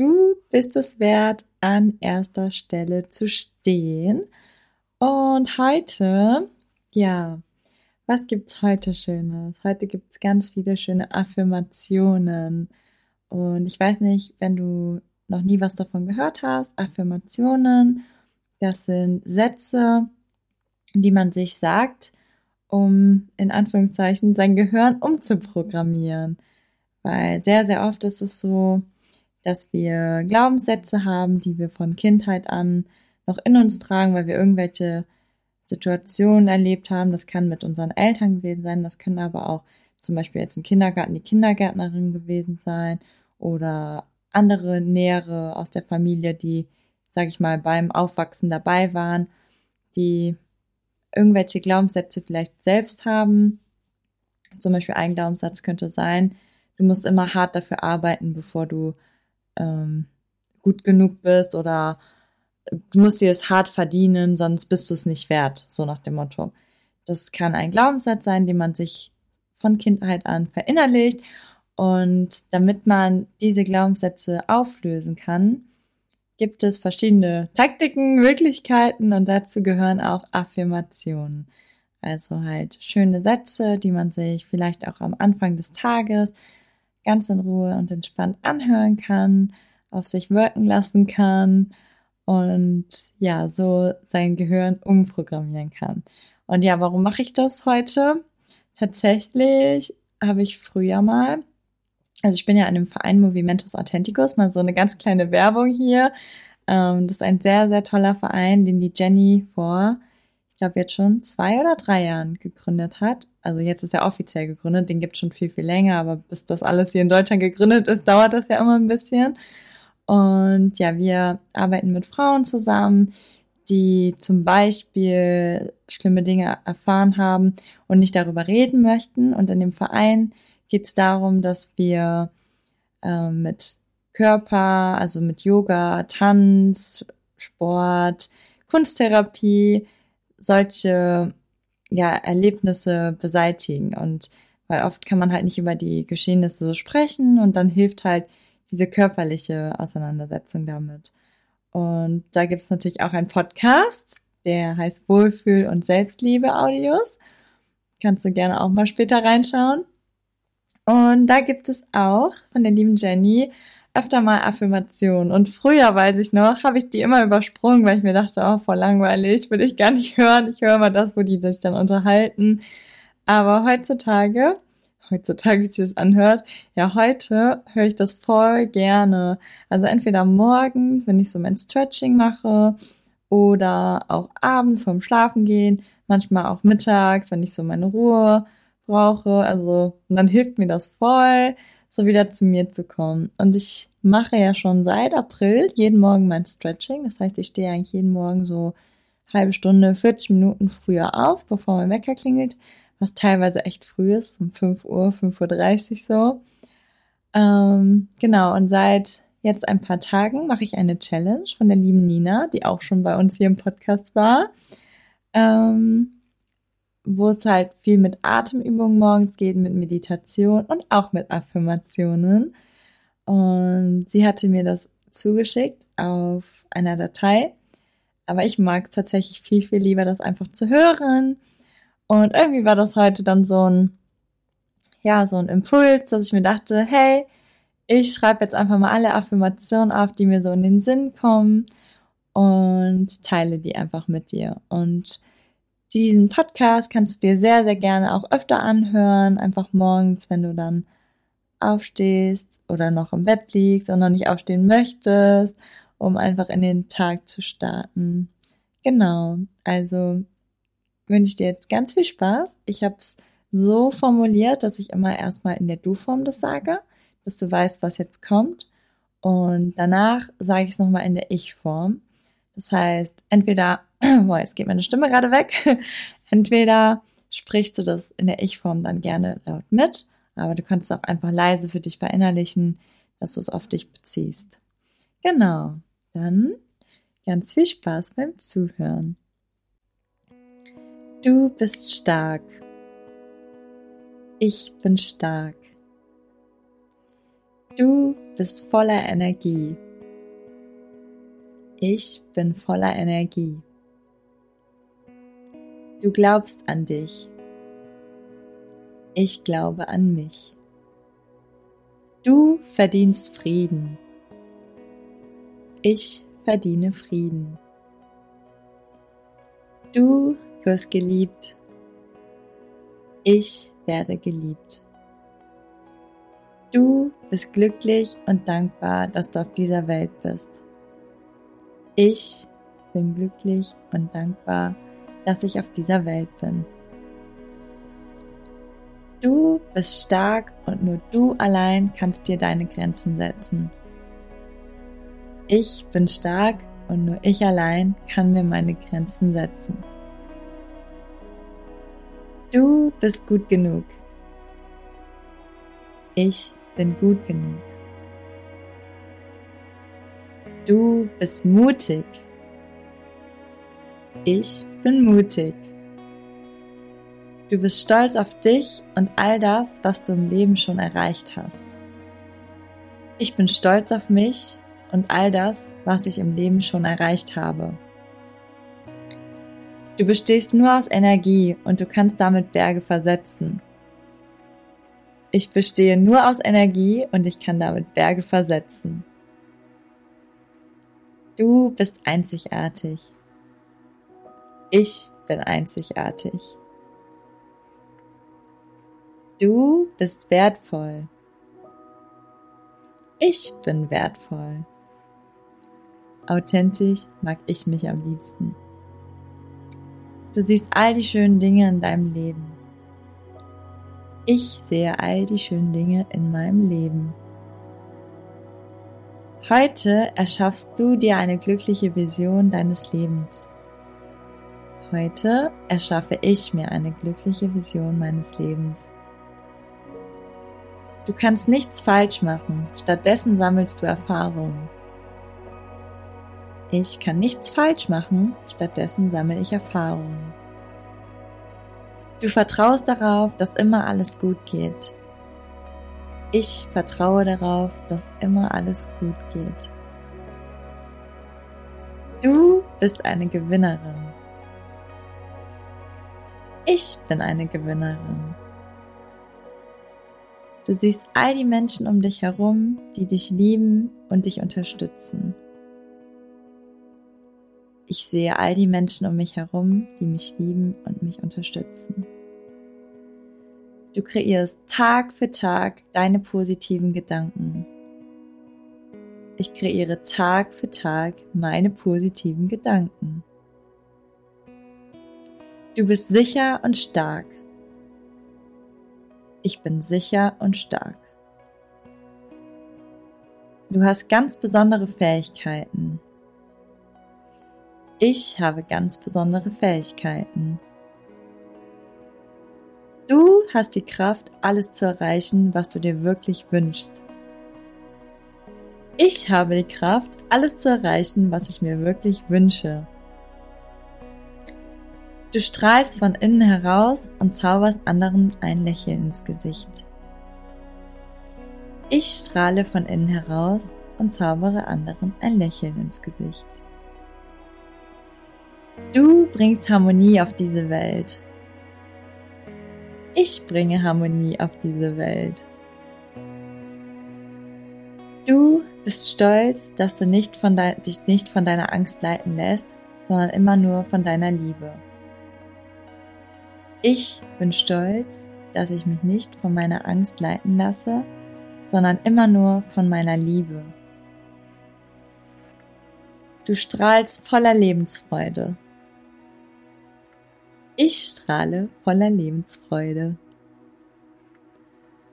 Du bist es wert, an erster Stelle zu stehen. Und heute, ja, was gibt's heute Schönes? Heute gibt's ganz viele schöne Affirmationen. Und ich weiß nicht, wenn du noch nie was davon gehört hast, Affirmationen, das sind Sätze, die man sich sagt, um in Anführungszeichen sein Gehirn umzuprogrammieren. Weil sehr, sehr oft ist es so, dass wir Glaubenssätze haben, die wir von Kindheit an noch in uns tragen, weil wir irgendwelche Situationen erlebt haben. Das kann mit unseren Eltern gewesen sein, das können aber auch zum Beispiel jetzt im Kindergarten die Kindergärtnerin gewesen sein oder andere Nähere aus der Familie, die, sag ich mal, beim Aufwachsen dabei waren, die irgendwelche Glaubenssätze vielleicht selbst haben. Zum Beispiel ein Glaubenssatz könnte sein, du musst immer hart dafür arbeiten, bevor du ähm, gut genug bist oder du musst dir es hart verdienen, sonst bist du es nicht wert, so nach dem Motto. Das kann ein Glaubenssatz sein, den man sich von Kindheit an verinnerlicht. Und damit man diese Glaubenssätze auflösen kann, gibt es verschiedene Taktiken, Möglichkeiten und dazu gehören auch Affirmationen. Also halt schöne Sätze, die man sich vielleicht auch am Anfang des Tages ganz in Ruhe und entspannt anhören kann, auf sich wirken lassen kann und ja, so sein Gehirn umprogrammieren kann. Und ja, warum mache ich das heute? Tatsächlich habe ich früher mal also ich bin ja in dem Verein Movimentus Authenticus, mal so eine ganz kleine Werbung hier. Ähm, das ist ein sehr, sehr toller Verein, den die Jenny vor, ich glaube jetzt schon zwei oder drei Jahren gegründet hat. Also jetzt ist er offiziell gegründet, den gibt es schon viel, viel länger, aber bis das alles hier in Deutschland gegründet ist, dauert das ja immer ein bisschen. Und ja, wir arbeiten mit Frauen zusammen, die zum Beispiel schlimme Dinge erfahren haben und nicht darüber reden möchten. Und in dem Verein geht es darum, dass wir äh, mit Körper, also mit Yoga, Tanz, Sport, Kunsttherapie, solche ja, Erlebnisse beseitigen. Und weil oft kann man halt nicht über die Geschehnisse so sprechen und dann hilft halt diese körperliche Auseinandersetzung damit. Und da gibt es natürlich auch einen Podcast, der heißt Wohlfühl und Selbstliebe Audios. Kannst du gerne auch mal später reinschauen. Und da gibt es auch von der lieben Jenny öfter mal Affirmationen. Und früher, weiß ich noch, habe ich die immer übersprungen, weil ich mir dachte, oh, voll langweilig, will ich gar nicht hören. Ich höre immer das, wo die sich dann unterhalten. Aber heutzutage, heutzutage, wie sich das anhört, ja, heute höre ich das voll gerne. Also entweder morgens, wenn ich so mein Stretching mache, oder auch abends vorm Schlafen gehen, manchmal auch mittags, wenn ich so meine Ruhe brauche. Also, und dann hilft mir das voll, so wieder zu mir zu kommen. Und ich mache ja schon seit April jeden Morgen mein Stretching. Das heißt, ich stehe eigentlich jeden Morgen so halbe Stunde, 40 Minuten früher auf, bevor mein Wecker klingelt, was teilweise echt früh ist, um 5 Uhr, 5.30 Uhr so. Ähm, genau, und seit jetzt ein paar Tagen mache ich eine Challenge von der lieben Nina, die auch schon bei uns hier im Podcast war. Ähm, wo es halt viel mit Atemübungen morgens geht, mit Meditation und auch mit Affirmationen. Und sie hatte mir das zugeschickt auf einer Datei. Aber ich mag es tatsächlich viel, viel lieber, das einfach zu hören. Und irgendwie war das heute dann so ein, ja, so ein Impuls, dass ich mir dachte, hey, ich schreibe jetzt einfach mal alle Affirmationen auf, die mir so in den Sinn kommen und teile die einfach mit dir. Und diesen Podcast kannst du dir sehr, sehr gerne auch öfter anhören, einfach morgens, wenn du dann aufstehst oder noch im Bett liegst und noch nicht aufstehen möchtest, um einfach in den Tag zu starten. Genau, also wünsche ich dir jetzt ganz viel Spaß. Ich habe es so formuliert, dass ich immer erstmal in der Du-Form das sage, dass du weißt, was jetzt kommt. Und danach sage ich es nochmal in der Ich-Form. Das heißt, entweder, boah, jetzt geht meine Stimme gerade weg, entweder sprichst du das in der Ich-Form dann gerne laut mit, aber du kannst es auch einfach leise für dich verinnerlichen, dass du es auf dich beziehst. Genau, dann ganz viel Spaß beim Zuhören. Du bist stark. Ich bin stark. Du bist voller Energie. Ich bin voller Energie. Du glaubst an dich. Ich glaube an mich. Du verdienst Frieden. Ich verdiene Frieden. Du wirst geliebt. Ich werde geliebt. Du bist glücklich und dankbar, dass du auf dieser Welt bist. Ich bin glücklich und dankbar, dass ich auf dieser Welt bin. Du bist stark und nur du allein kannst dir deine Grenzen setzen. Ich bin stark und nur ich allein kann mir meine Grenzen setzen. Du bist gut genug. Ich bin gut genug. Du bist mutig. Ich bin mutig. Du bist stolz auf dich und all das, was du im Leben schon erreicht hast. Ich bin stolz auf mich und all das, was ich im Leben schon erreicht habe. Du bestehst nur aus Energie und du kannst damit Berge versetzen. Ich bestehe nur aus Energie und ich kann damit Berge versetzen. Du bist einzigartig. Ich bin einzigartig. Du bist wertvoll. Ich bin wertvoll. Authentisch mag ich mich am liebsten. Du siehst all die schönen Dinge in deinem Leben. Ich sehe all die schönen Dinge in meinem Leben. Heute erschaffst du dir eine glückliche Vision deines Lebens. Heute erschaffe ich mir eine glückliche Vision meines Lebens. Du kannst nichts falsch machen, stattdessen sammelst du Erfahrungen. Ich kann nichts falsch machen, stattdessen sammle ich Erfahrungen. Du vertraust darauf, dass immer alles gut geht. Ich vertraue darauf, dass immer alles gut geht. Du bist eine Gewinnerin. Ich bin eine Gewinnerin. Du siehst all die Menschen um dich herum, die dich lieben und dich unterstützen. Ich sehe all die Menschen um mich herum, die mich lieben und mich unterstützen. Du kreierst Tag für Tag deine positiven Gedanken. Ich kreiere Tag für Tag meine positiven Gedanken. Du bist sicher und stark. Ich bin sicher und stark. Du hast ganz besondere Fähigkeiten. Ich habe ganz besondere Fähigkeiten. Du hast die Kraft, alles zu erreichen, was du dir wirklich wünschst. Ich habe die Kraft, alles zu erreichen, was ich mir wirklich wünsche. Du strahlst von innen heraus und zauberst anderen ein Lächeln ins Gesicht. Ich strahle von innen heraus und zaubere anderen ein Lächeln ins Gesicht. Du bringst Harmonie auf diese Welt. Ich bringe Harmonie auf diese Welt. Du bist stolz, dass du nicht dich nicht von deiner Angst leiten lässt, sondern immer nur von deiner Liebe. Ich bin stolz, dass ich mich nicht von meiner Angst leiten lasse, sondern immer nur von meiner Liebe. Du strahlst voller Lebensfreude. Ich strahle voller Lebensfreude.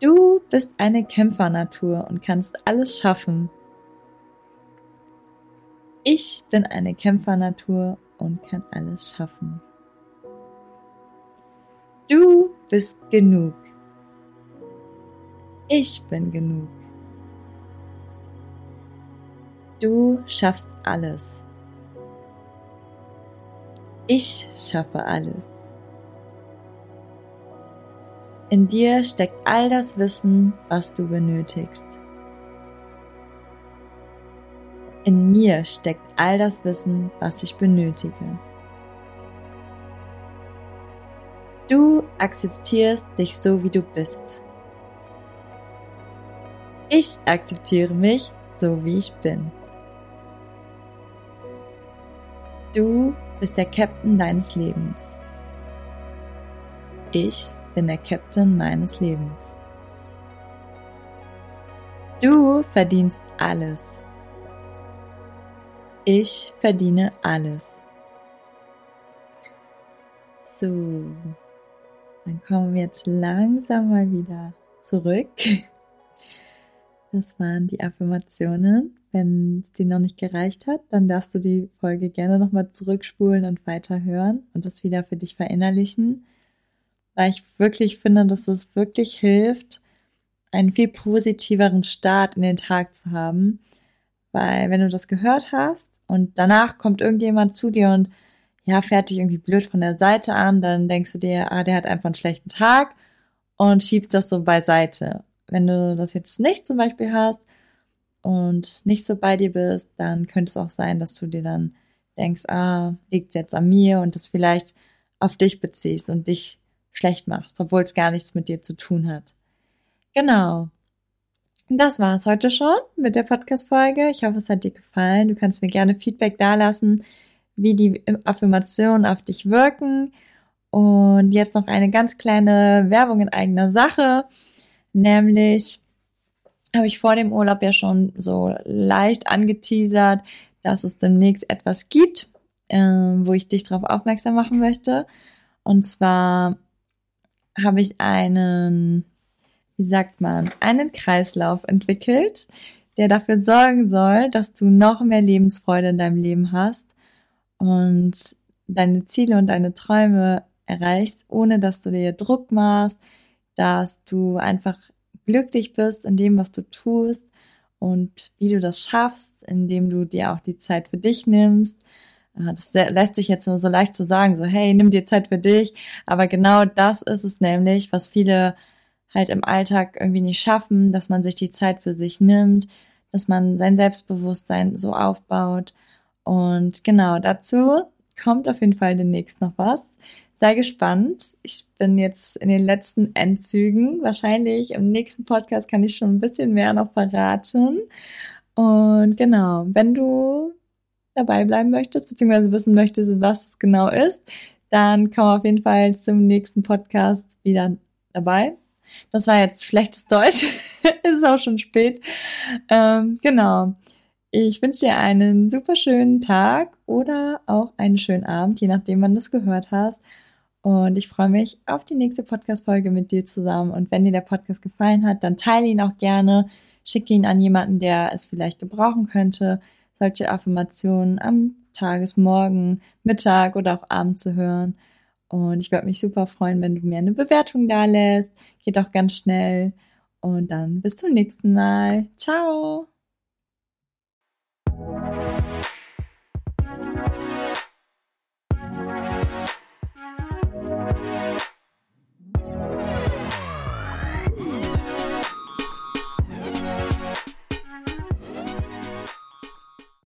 Du bist eine Kämpfernatur und kannst alles schaffen. Ich bin eine Kämpfernatur und kann alles schaffen. Du bist genug. Ich bin genug. Du schaffst alles. Ich schaffe alles. In dir steckt all das Wissen, was du benötigst. In mir steckt all das Wissen, was ich benötige. Du akzeptierst dich so, wie du bist. Ich akzeptiere mich so, wie ich bin. Du bist der Captain deines Lebens. Ich bin der Captain meines Lebens. Du verdienst alles. Ich verdiene alles. So, dann kommen wir jetzt langsam mal wieder zurück. Das waren die Affirmationen. Wenn es dir noch nicht gereicht hat, dann darfst du die Folge gerne nochmal zurückspulen und weiterhören und das wieder für dich verinnerlichen, weil ich wirklich finde, dass es wirklich hilft, einen viel positiveren Start in den Tag zu haben. Weil wenn du das gehört hast und danach kommt irgendjemand zu dir und ja, fährt dich irgendwie blöd von der Seite an, dann denkst du dir, ah, der hat einfach einen schlechten Tag und schiebst das so beiseite. Wenn du das jetzt nicht zum Beispiel hast und nicht so bei dir bist, dann könnte es auch sein, dass du dir dann denkst, ah, liegt jetzt an mir und das vielleicht auf dich beziehst und dich schlecht machst, obwohl es gar nichts mit dir zu tun hat. Genau. Das war es heute schon mit der Podcast-Folge. Ich hoffe, es hat dir gefallen. Du kannst mir gerne Feedback dalassen wie die Affirmationen auf dich wirken. Und jetzt noch eine ganz kleine Werbung in eigener Sache, nämlich habe ich vor dem Urlaub ja schon so leicht angeteasert, dass es demnächst etwas gibt, äh, wo ich dich darauf aufmerksam machen möchte. Und zwar habe ich einen, wie sagt man, einen Kreislauf entwickelt, der dafür sorgen soll, dass du noch mehr Lebensfreude in deinem Leben hast und deine Ziele und deine Träume erreichst, ohne dass du dir Druck machst, dass du einfach glücklich bist in dem, was du tust und wie du das schaffst, indem du dir auch die Zeit für dich nimmst. Äh, das lässt sich jetzt nur so leicht zu sagen, so hey, nimm dir Zeit für dich. Aber genau das ist es nämlich, was viele halt im Alltag irgendwie nicht schaffen, dass man sich die Zeit für sich nimmt, dass man sein Selbstbewusstsein so aufbaut und genau dazu kommt auf jeden Fall demnächst noch was. Sei gespannt. Ich bin jetzt in den letzten Endzügen. Wahrscheinlich im nächsten Podcast kann ich schon ein bisschen mehr noch verraten. Und genau, wenn du dabei bleiben möchtest, beziehungsweise wissen möchtest, was es genau ist, dann komm auf jeden Fall zum nächsten Podcast wieder dabei. Das war jetzt schlechtes Deutsch. ist auch schon spät. Ähm, genau. Ich wünsche dir einen super schönen Tag oder auch einen schönen Abend, je nachdem, wann du es gehört hast. Und ich freue mich auf die nächste Podcast-Folge mit dir zusammen. Und wenn dir der Podcast gefallen hat, dann teile ihn auch gerne. Schicke ihn an jemanden, der es vielleicht gebrauchen könnte, solche Affirmationen am Tagesmorgen, Mittag oder auch Abend zu hören. Und ich würde mich super freuen, wenn du mir eine Bewertung da lässt. Geht auch ganz schnell. Und dann bis zum nächsten Mal. Ciao!